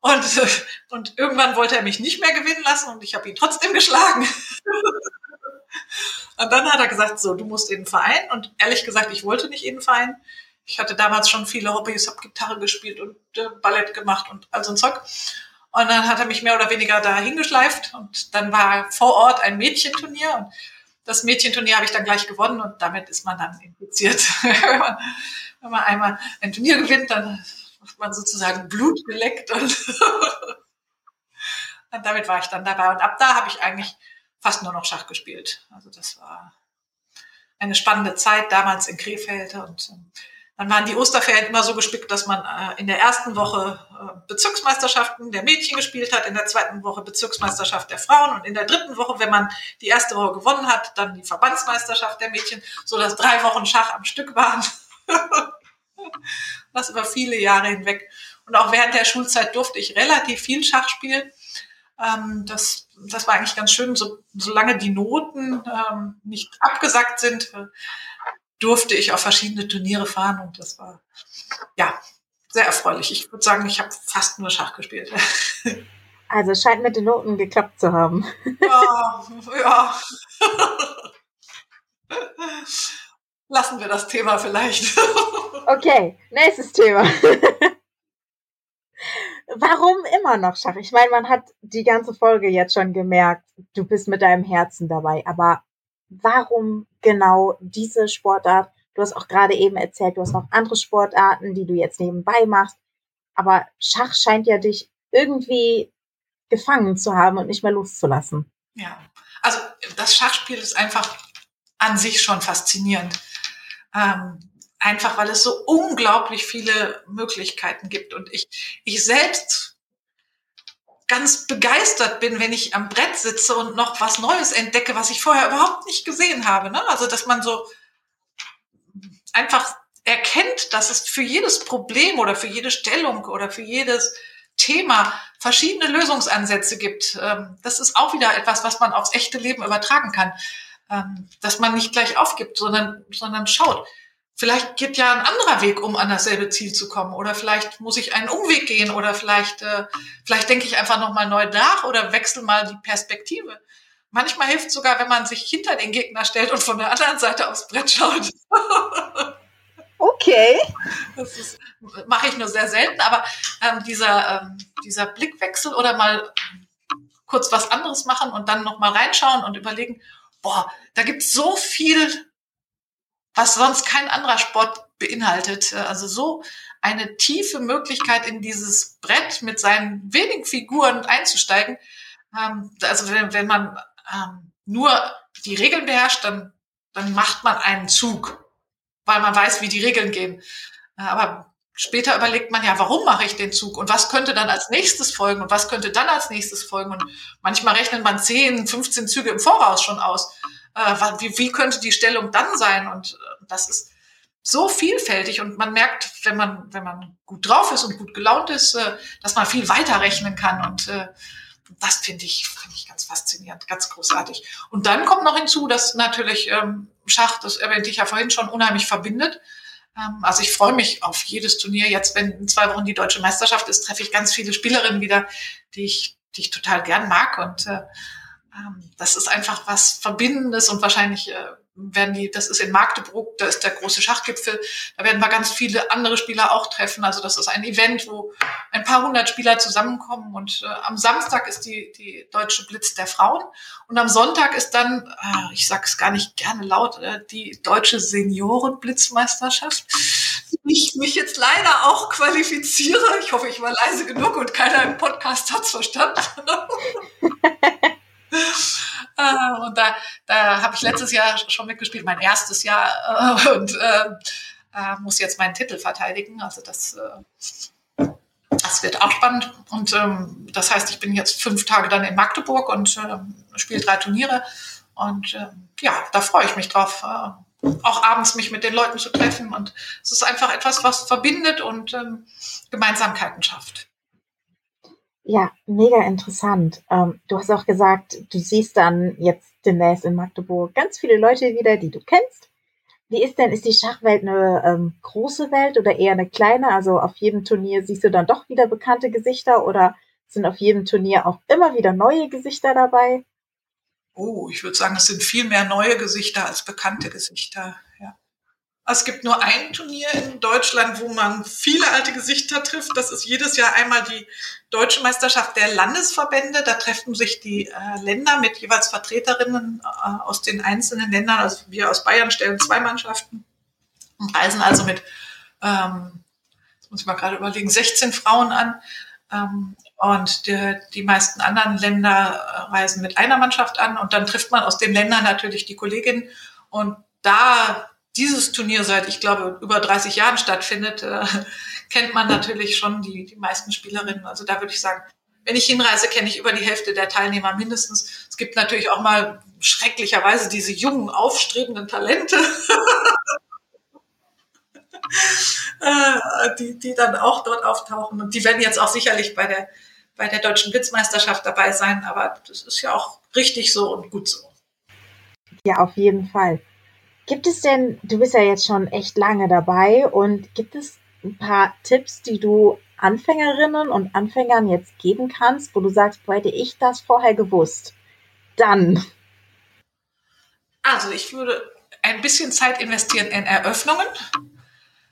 Und, und irgendwann wollte er mich nicht mehr gewinnen lassen und ich habe ihn trotzdem geschlagen. Und dann hat er gesagt, so, du musst in den Verein. Und ehrlich gesagt, ich wollte nicht in den Verein. Ich hatte damals schon viele Hobbys, habe Gitarre gespielt und äh, Ballett gemacht und all so ein Zeug. Und dann hat er mich mehr oder weniger da hingeschleift und dann war vor Ort ein Mädchenturnier und das Mädchenturnier habe ich dann gleich gewonnen und damit ist man dann impliziert. wenn, man, wenn man einmal ein Turnier gewinnt, dann hat man sozusagen Blut geleckt und, und damit war ich dann dabei. Und ab da habe ich eigentlich fast nur noch Schach gespielt. Also das war eine spannende Zeit damals in Krefeld und ähm, dann waren die Osterferien immer so gespickt, dass man äh, in der ersten Woche äh, Bezirksmeisterschaften der Mädchen gespielt hat, in der zweiten Woche Bezirksmeisterschaft der Frauen und in der dritten Woche, wenn man die erste Woche gewonnen hat, dann die Verbandsmeisterschaft der Mädchen, so dass drei Wochen Schach am Stück waren. das über viele Jahre hinweg. Und auch während der Schulzeit durfte ich relativ viel Schach spielen. Ähm, das, das war eigentlich ganz schön, so, solange die Noten ähm, nicht abgesackt sind, äh, durfte ich auf verschiedene Turniere fahren und das war ja sehr erfreulich. Ich würde sagen, ich habe fast nur Schach gespielt. Also scheint mit den Noten geklappt zu haben. Ja, ja. Lassen wir das Thema vielleicht. Okay, nächstes Thema. Warum immer noch Schach? Ich meine, man hat die ganze Folge jetzt schon gemerkt, du bist mit deinem Herzen dabei, aber warum genau diese Sportart Du hast auch gerade eben erzählt, du hast noch andere Sportarten, die du jetzt nebenbei machst. Aber Schach scheint ja dich irgendwie gefangen zu haben und nicht mehr loszulassen. Ja, also das Schachspiel ist einfach an sich schon faszinierend. Ähm, einfach weil es so unglaublich viele Möglichkeiten gibt. Und ich, ich selbst ganz begeistert bin, wenn ich am Brett sitze und noch was Neues entdecke, was ich vorher überhaupt nicht gesehen habe. Ne? Also dass man so einfach erkennt, dass es für jedes Problem oder für jede Stellung oder für jedes Thema verschiedene Lösungsansätze gibt. Ähm, das ist auch wieder etwas, was man aufs echte Leben übertragen kann. Ähm, dass man nicht gleich aufgibt, sondern, sondern schaut. Vielleicht geht ja ein anderer Weg, um an dasselbe Ziel zu kommen. Oder vielleicht muss ich einen Umweg gehen. Oder vielleicht, äh, vielleicht denke ich einfach nochmal neu nach oder wechsle mal die Perspektive. Manchmal hilft sogar, wenn man sich hinter den Gegner stellt und von der anderen Seite aufs Brett schaut. Okay. Das mache ich nur sehr selten, aber ähm, dieser, ähm, dieser Blickwechsel oder mal kurz was anderes machen und dann nochmal reinschauen und überlegen, boah, da gibt's so viel, was sonst kein anderer Sport beinhaltet. Also so eine tiefe Möglichkeit in dieses Brett mit seinen wenigen Figuren einzusteigen. Ähm, also wenn, wenn man ähm, nur die Regeln beherrscht, dann, dann macht man einen Zug weil man weiß, wie die Regeln gehen. Aber später überlegt man ja, warum mache ich den Zug und was könnte dann als nächstes folgen und was könnte dann als nächstes folgen. Und manchmal rechnet man 10, 15 Züge im Voraus schon aus. Äh, wie, wie könnte die Stellung dann sein? Und äh, das ist so vielfältig und man merkt, wenn man, wenn man gut drauf ist und gut gelaunt ist, dass man viel weiter rechnen kann und das finde ich, finde ich ganz faszinierend, ganz großartig. Und dann kommt noch hinzu, dass natürlich ähm, Schach, das erwähnte ich ja vorhin schon, unheimlich verbindet. Ähm, also ich freue mich auf jedes Turnier. Jetzt, wenn in zwei Wochen die deutsche Meisterschaft ist, treffe ich ganz viele Spielerinnen wieder, die ich, die ich total gern mag. Und äh, das ist einfach was Verbindendes und wahrscheinlich äh, werden die, das ist in Magdeburg, da ist der große Schachgipfel, da werden wir ganz viele andere Spieler auch treffen. Also das ist ein Event, wo ein paar hundert Spieler zusammenkommen und äh, am Samstag ist die, die deutsche Blitz der Frauen und am Sonntag ist dann, äh, ich sage es gar nicht gerne laut, äh, die deutsche Seniorenblitzmeisterschaft, ich mich jetzt leider auch qualifiziere. Ich hoffe, ich war leise genug und keiner im Podcast hat's verstanden. Äh, und da, da habe ich letztes Jahr schon mitgespielt, mein erstes Jahr, äh, und äh, äh, muss jetzt meinen Titel verteidigen. Also das, das wird auch spannend. Und ähm, das heißt, ich bin jetzt fünf Tage dann in Magdeburg und spiele drei Turniere. Und ja, da freue ich mich drauf. Auch abends mich mit den Leuten zu treffen. Und es ist einfach etwas, was verbindet und ähm, Gemeinsamkeiten schafft. Ja, mega interessant. Ähm, du hast auch gesagt, du siehst dann jetzt demnächst in Magdeburg ganz viele Leute wieder, die du kennst. Wie ist denn, ist die Schachwelt eine ähm, große Welt oder eher eine kleine? Also auf jedem Turnier siehst du dann doch wieder bekannte Gesichter oder sind auf jedem Turnier auch immer wieder neue Gesichter dabei? Oh, ich würde sagen, es sind viel mehr neue Gesichter als bekannte Gesichter. Es gibt nur ein Turnier in Deutschland, wo man viele alte Gesichter trifft. Das ist jedes Jahr einmal die Deutsche Meisterschaft der Landesverbände. Da treffen sich die äh, Länder mit jeweils Vertreterinnen äh, aus den einzelnen Ländern. Also wir aus Bayern stellen zwei Mannschaften und reisen also mit, ähm, jetzt muss ich mal gerade überlegen, 16 Frauen an. Ähm, und die, die meisten anderen Länder äh, reisen mit einer Mannschaft an. Und dann trifft man aus den Ländern natürlich die Kollegin. Und da dieses Turnier seit, ich glaube, über 30 Jahren stattfindet, äh, kennt man natürlich schon die, die meisten Spielerinnen. Also da würde ich sagen, wenn ich hinreise, kenne ich über die Hälfte der Teilnehmer mindestens. Es gibt natürlich auch mal schrecklicherweise diese jungen, aufstrebenden Talente, äh, die, die dann auch dort auftauchen. Und die werden jetzt auch sicherlich bei der, bei der deutschen Blitzmeisterschaft dabei sein. Aber das ist ja auch richtig so und gut so. Ja, auf jeden Fall. Gibt es denn, du bist ja jetzt schon echt lange dabei und gibt es ein paar Tipps, die du Anfängerinnen und Anfängern jetzt geben kannst, wo du sagst, hätte ich das vorher gewusst? Dann. Also ich würde ein bisschen Zeit investieren in Eröffnungen,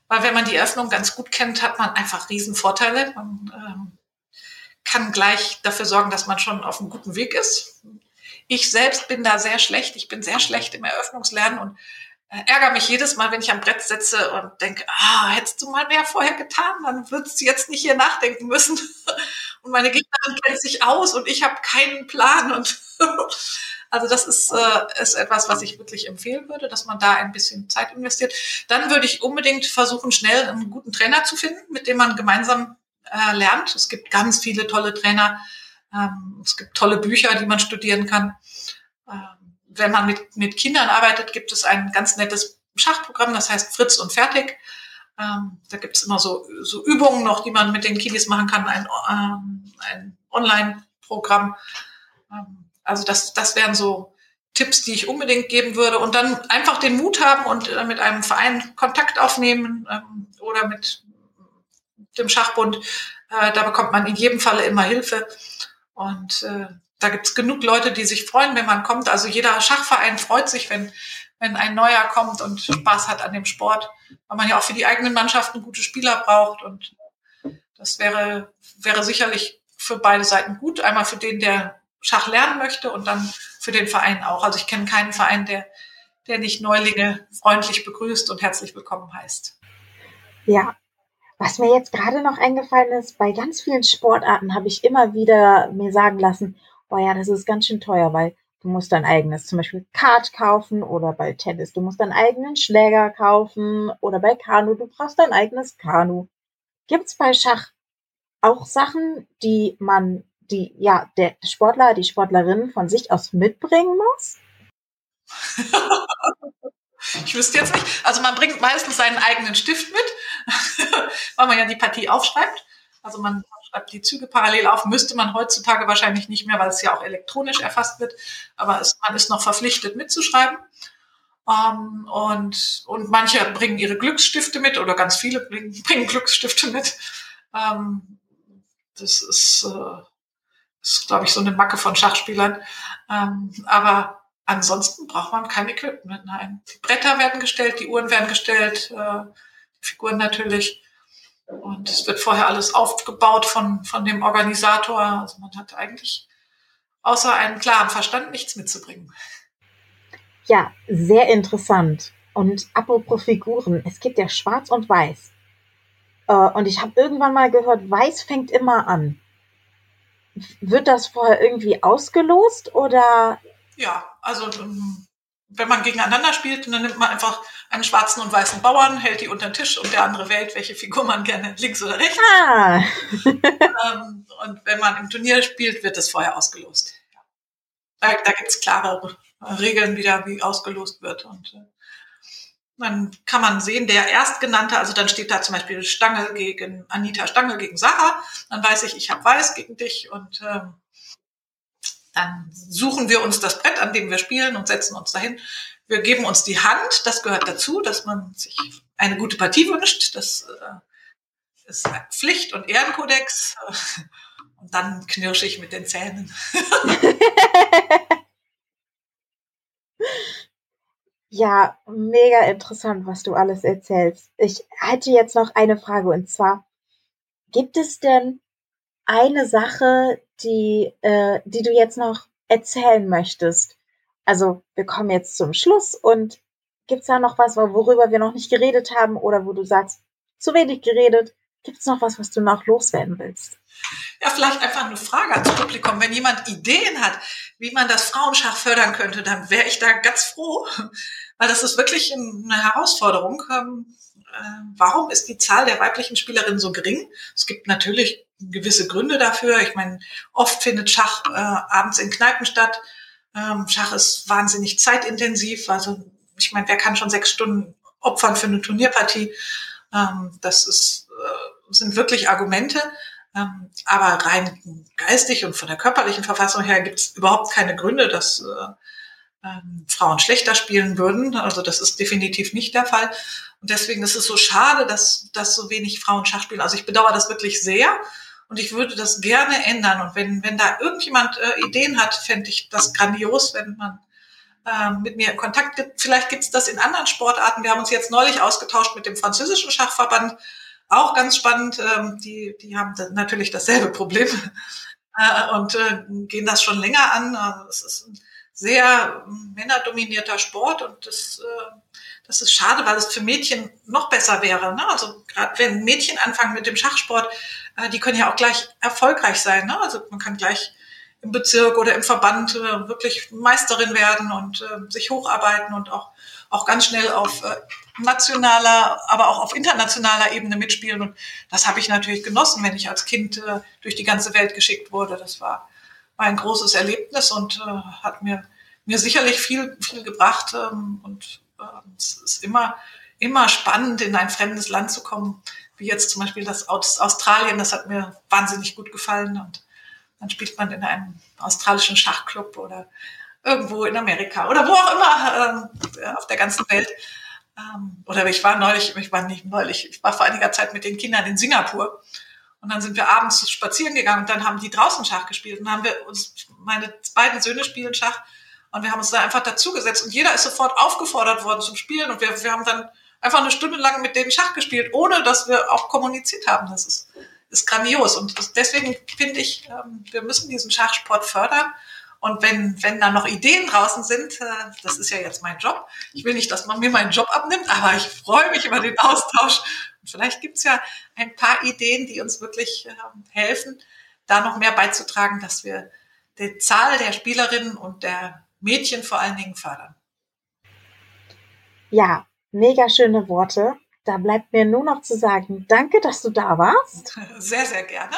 weil wenn man die Eröffnung ganz gut kennt, hat man einfach Riesenvorteile. Man ähm, kann gleich dafür sorgen, dass man schon auf einem guten Weg ist. Ich selbst bin da sehr schlecht. Ich bin sehr schlecht im Eröffnungslernen und äh, ärgere mich jedes Mal, wenn ich am Brett sitze und denke, ah, hättest du mal mehr vorher getan, dann würdest du jetzt nicht hier nachdenken müssen. Und meine Gegnerin kennt sich aus und ich habe keinen Plan. Und also das ist, äh, ist etwas, was ich wirklich empfehlen würde, dass man da ein bisschen Zeit investiert. Dann würde ich unbedingt versuchen, schnell einen guten Trainer zu finden, mit dem man gemeinsam äh, lernt. Es gibt ganz viele tolle Trainer. Ähm, es gibt tolle Bücher, die man studieren kann. Ähm, wenn man mit, mit Kindern arbeitet, gibt es ein ganz nettes Schachprogramm, das heißt Fritz und Fertig. Ähm, da gibt es immer so, so Übungen noch, die man mit den Kiddies machen kann, ein, ähm, ein Online-Programm. Ähm, also das, das wären so Tipps, die ich unbedingt geben würde. Und dann einfach den Mut haben und äh, mit einem Verein Kontakt aufnehmen ähm, oder mit dem Schachbund. Äh, da bekommt man in jedem Falle immer Hilfe. Und äh, da gibt es genug Leute, die sich freuen, wenn man kommt. Also jeder Schachverein freut sich, wenn, wenn ein neuer kommt und Spaß hat an dem Sport, weil man ja auch für die eigenen Mannschaften gute Spieler braucht. Und das wäre, wäre sicherlich für beide Seiten gut. Einmal für den, der Schach lernen möchte und dann für den Verein auch. Also ich kenne keinen Verein, der, der nicht Neulinge freundlich begrüßt und herzlich willkommen heißt. Ja, was mir jetzt gerade noch eingefallen ist, bei ganz vielen Sportarten habe ich immer wieder mir sagen lassen, oh ja, das ist ganz schön teuer, weil du musst dein eigenes zum Beispiel Kart kaufen oder bei Tennis, du musst deinen eigenen Schläger kaufen oder bei Kanu, du brauchst dein eigenes Kanu. Gibt's bei Schach auch Sachen, die man, die, ja, der Sportler, die Sportlerin von sich aus mitbringen muss? Ich wüsste jetzt nicht. Also man bringt meistens seinen eigenen Stift mit, weil man ja die Partie aufschreibt. Also man schreibt die Züge parallel auf. Müsste man heutzutage wahrscheinlich nicht mehr, weil es ja auch elektronisch erfasst wird. Aber es, man ist noch verpflichtet mitzuschreiben. Ähm, und, und manche bringen ihre Glücksstifte mit oder ganz viele bringen, bringen Glücksstifte mit. Ähm, das ist, äh, ist glaube ich, so eine Macke von Schachspielern. Ähm, aber ansonsten braucht man kein Equipment. Nein, die Bretter werden gestellt, die Uhren werden gestellt, äh, Figuren natürlich. Und es wird vorher alles aufgebaut von, von dem Organisator. Also man hat eigentlich außer einem klaren Verstand nichts mitzubringen. Ja, sehr interessant. Und apropos Figuren, es gibt ja Schwarz und Weiß. Äh, und ich habe irgendwann mal gehört, Weiß fängt immer an. Wird das vorher irgendwie ausgelost oder? Ja, also ähm, wenn man gegeneinander spielt, dann nimmt man einfach einen schwarzen und weißen Bauern, hält die unter den Tisch und der andere wählt, welche Figur man gerne links oder rechts. Ah. ähm, und wenn man im Turnier spielt, wird es vorher ausgelost. Da, da gibt es klare Regeln wieder, wie ausgelost wird. Und äh, dann kann man sehen, der Erstgenannte, also dann steht da zum Beispiel Stangel gegen Anita Stangel gegen Sarah, dann weiß ich, ich habe Weiß gegen dich und ähm, dann suchen wir uns das Brett, an dem wir spielen und setzen uns dahin. Wir geben uns die Hand, das gehört dazu, dass man sich eine gute Partie wünscht. Das äh, ist Pflicht und Ehrenkodex. Und dann knirsche ich mit den Zähnen. ja, mega interessant, was du alles erzählst. Ich hätte jetzt noch eine Frage und zwar, gibt es denn eine Sache, die, äh, die du jetzt noch erzählen möchtest? Also, wir kommen jetzt zum Schluss und gibt's da noch was, worüber wir noch nicht geredet haben oder wo du sagst, zu wenig geredet? Gibt's noch was, was du noch loswerden willst? Ja, vielleicht einfach eine Frage ans Publikum. Wenn jemand Ideen hat, wie man das Frauenschach fördern könnte, dann wäre ich da ganz froh, weil das ist wirklich eine Herausforderung. Ähm, äh, warum ist die Zahl der weiblichen Spielerinnen so gering? Es gibt natürlich gewisse Gründe dafür. Ich meine, oft findet Schach äh, abends in Kneipen statt. Ähm, Schach ist wahnsinnig zeitintensiv. Also ich meine, wer kann schon sechs Stunden opfern für eine Turnierpartie? Ähm, das ist, äh, sind wirklich Argumente. Ähm, aber rein geistig und von der körperlichen Verfassung her gibt es überhaupt keine Gründe, dass äh, ähm, Frauen schlechter spielen würden. Also das ist definitiv nicht der Fall. Und deswegen ist es so schade, dass, dass so wenig Frauen Schach spielen. Also ich bedauere das wirklich sehr. Und ich würde das gerne ändern. Und wenn, wenn da irgendjemand äh, Ideen hat, fände ich das grandios, wenn man äh, mit mir Kontakt gibt. Vielleicht gibt es das in anderen Sportarten. Wir haben uns jetzt neulich ausgetauscht mit dem französischen Schachverband. Auch ganz spannend. Ähm, die, die haben natürlich dasselbe Problem äh, und äh, gehen das schon länger an. Also es ist ein sehr männerdominierter Sport und das äh, das ist schade, weil es für Mädchen noch besser wäre. Ne? Also gerade wenn Mädchen anfangen mit dem Schachsport, äh, die können ja auch gleich erfolgreich sein. Ne? Also man kann gleich im Bezirk oder im Verband äh, wirklich Meisterin werden und sich hocharbeiten und auch, auch ganz schnell auf nationaler, aber auch auf internationaler Ebene mitspielen. Und das habe ich natürlich genossen, wenn ich als Kind durch die ganze Welt geschickt wurde. Das war, war ein großes Erlebnis und äh, hat mir, mir sicherlich viel, viel gebracht. Ähm, und äh, es ist immer, immer spannend, in ein fremdes Land zu kommen, wie jetzt zum Beispiel das aus Australien. Das hat mir wahnsinnig gut gefallen. Und dann spielt man in einem australischen Schachclub oder irgendwo in Amerika oder wo auch immer äh, auf der ganzen Welt. Ähm, oder ich war neulich, ich war nicht neulich, ich war vor einiger Zeit mit den Kindern in Singapur. Und dann sind wir abends spazieren gegangen und dann haben die draußen Schach gespielt. Und dann haben wir uns, meine beiden Söhne spielen Schach und wir haben uns da einfach dazugesetzt und jeder ist sofort aufgefordert worden zum Spielen und wir, wir haben dann einfach eine Stunde lang mit denen Schach gespielt, ohne dass wir auch kommuniziert haben. Das ist ist grandios. Und deswegen finde ich, ähm, wir müssen diesen Schachsport fördern. Und wenn, wenn da noch Ideen draußen sind, äh, das ist ja jetzt mein Job. Ich will nicht, dass man mir meinen Job abnimmt, aber ich freue mich über den Austausch. Und vielleicht gibt es ja ein paar Ideen, die uns wirklich ähm, helfen, da noch mehr beizutragen, dass wir die Zahl der Spielerinnen und der Mädchen vor allen Dingen fördern. Ja, mega schöne Worte. Da bleibt mir nur noch zu sagen, danke, dass du da warst. Sehr, sehr gerne.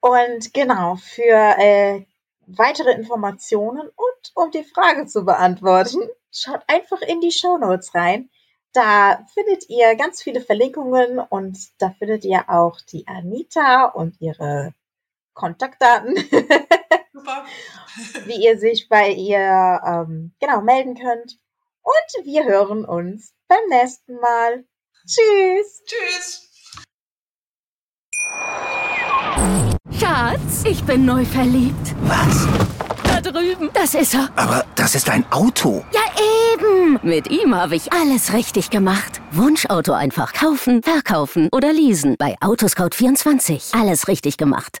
Und genau, für äh, weitere Informationen und um die Frage zu beantworten, schaut einfach in die Show Notes rein. Da findet ihr ganz viele Verlinkungen und da findet ihr auch die Anita und ihre Kontaktdaten. Super. Wie ihr sich bei ihr ähm, genau melden könnt. Und wir hören uns beim nächsten Mal. Tschüss. Tschüss. Schatz, ich bin neu verliebt. Was? Da drüben. Das ist er. Aber das ist ein Auto. Ja, eben. Mit ihm habe ich alles richtig gemacht. Wunschauto einfach kaufen, verkaufen oder leasen. Bei Autoscout24. Alles richtig gemacht.